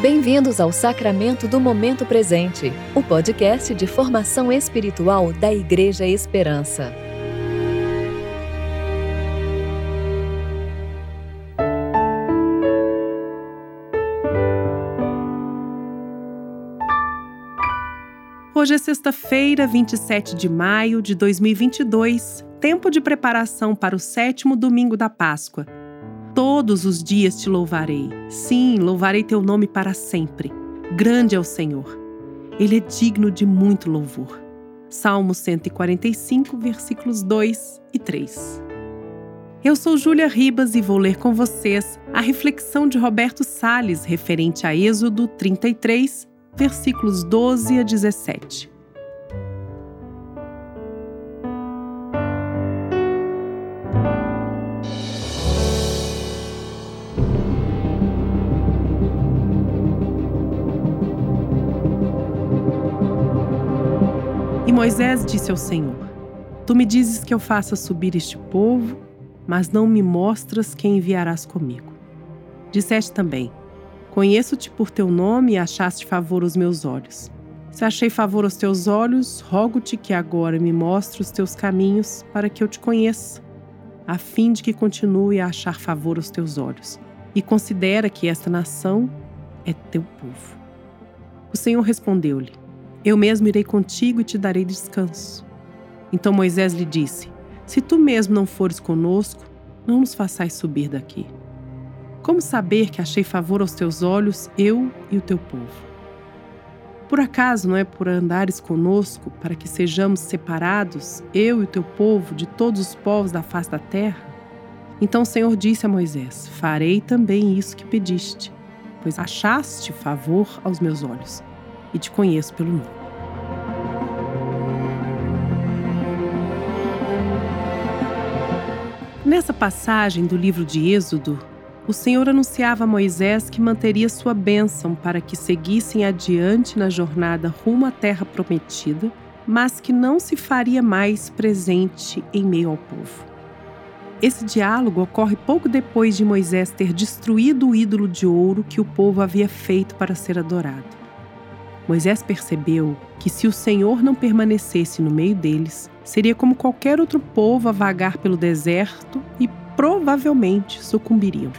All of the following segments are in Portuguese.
Bem-vindos ao Sacramento do Momento Presente, o podcast de formação espiritual da Igreja Esperança. Hoje é sexta-feira, 27 de maio de 2022, tempo de preparação para o sétimo domingo da Páscoa. Todos os dias te louvarei. Sim, louvarei teu nome para sempre. Grande é o Senhor. Ele é digno de muito louvor. Salmo 145, versículos 2 e 3. Eu sou Júlia Ribas e vou ler com vocês a reflexão de Roberto Sales referente a Êxodo 33, versículos 12 a 17. Moisés disse ao Senhor: Tu me dizes que eu faça subir este povo, mas não me mostras quem enviarás comigo. Disseste também: Conheço-te por teu nome e achaste favor aos meus olhos. Se achei favor aos teus olhos, rogo-te que agora me mostre os teus caminhos para que eu te conheça, a fim de que continue a achar favor aos teus olhos. E considera que esta nação é teu povo. O Senhor respondeu-lhe: eu mesmo irei contigo e te darei descanso. Então Moisés lhe disse: Se tu mesmo não fores conosco, não nos façais subir daqui. Como saber que achei favor aos teus olhos, eu e o teu povo? Por acaso não é por andares conosco para que sejamos separados, eu e o teu povo, de todos os povos da face da terra? Então o Senhor disse a Moisés: Farei também isso que pediste, pois achaste favor aos meus olhos e te conheço pelo nome. Nessa passagem do livro de Êxodo, o Senhor anunciava a Moisés que manteria sua bênção para que seguissem adiante na jornada rumo à terra prometida, mas que não se faria mais presente em meio ao povo. Esse diálogo ocorre pouco depois de Moisés ter destruído o ídolo de ouro que o povo havia feito para ser adorado. Moisés percebeu que se o Senhor não permanecesse no meio deles, seria como qualquer outro povo a vagar pelo deserto e provavelmente sucumbiriam.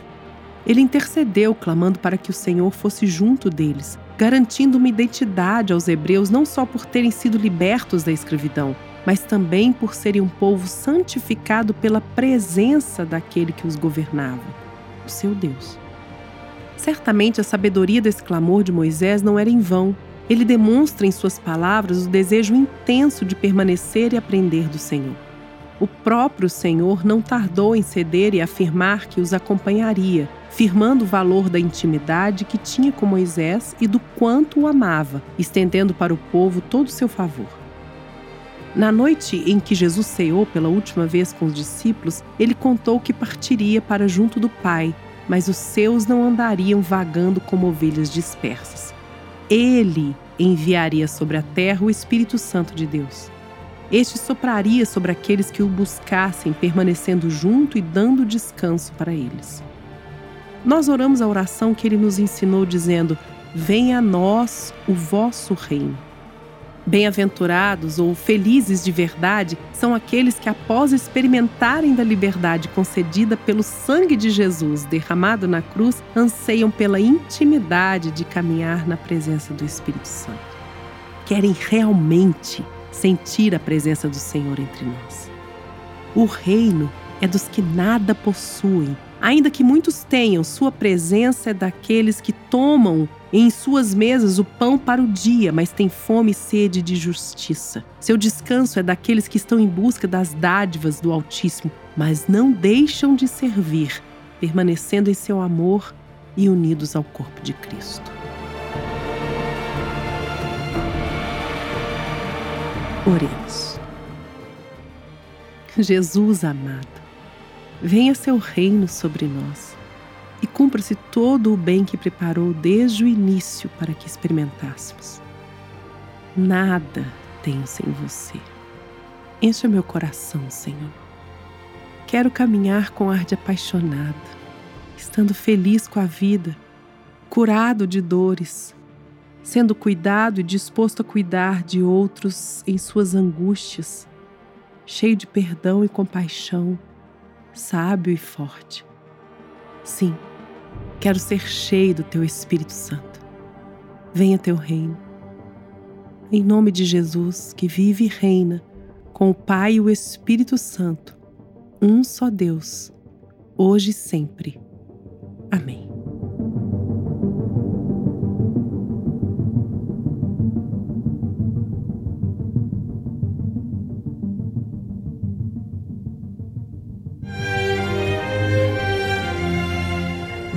Ele intercedeu, clamando para que o Senhor fosse junto deles, garantindo uma identidade aos hebreus não só por terem sido libertos da escravidão, mas também por serem um povo santificado pela presença daquele que os governava, o seu Deus. Certamente a sabedoria desse clamor de Moisés não era em vão, ele demonstra em suas palavras o desejo intenso de permanecer e aprender do Senhor. O próprio Senhor não tardou em ceder e afirmar que os acompanharia, firmando o valor da intimidade que tinha com Moisés e do quanto o amava, estendendo para o povo todo o seu favor. Na noite em que Jesus ceou pela última vez com os discípulos, ele contou que partiria para junto do Pai, mas os seus não andariam vagando como ovelhas dispersas. Ele enviaria sobre a terra o Espírito Santo de Deus. Este sopraria sobre aqueles que o buscassem, permanecendo junto e dando descanso para eles. Nós oramos a oração que ele nos ensinou, dizendo: Venha a nós o vosso reino. Bem-aventurados ou felizes de verdade são aqueles que, após experimentarem da liberdade concedida pelo sangue de Jesus derramado na cruz, anseiam pela intimidade de caminhar na presença do Espírito Santo. Querem realmente sentir a presença do Senhor entre nós. O reino é dos que nada possuem. Ainda que muitos tenham, sua presença é daqueles que tomam em suas mesas o pão para o dia, mas têm fome e sede de justiça. Seu descanso é daqueles que estão em busca das dádivas do Altíssimo, mas não deixam de servir, permanecendo em seu amor e unidos ao corpo de Cristo. Oremos. Jesus amado, venha seu reino sobre nós e cumpra-se todo o bem que preparou desde o início para que experimentássemos. Nada tenho sem você. Encha meu coração, Senhor. Quero caminhar com ar de apaixonada, estando feliz com a vida, curado de dores, sendo cuidado e disposto a cuidar de outros em suas angústias, cheio de perdão e compaixão, sábio e forte. Sim, quero ser cheio do teu Espírito Santo. Venha teu reino. Em nome de Jesus, que vive e reina com o Pai e o Espírito Santo, um só Deus, hoje e sempre. Amém.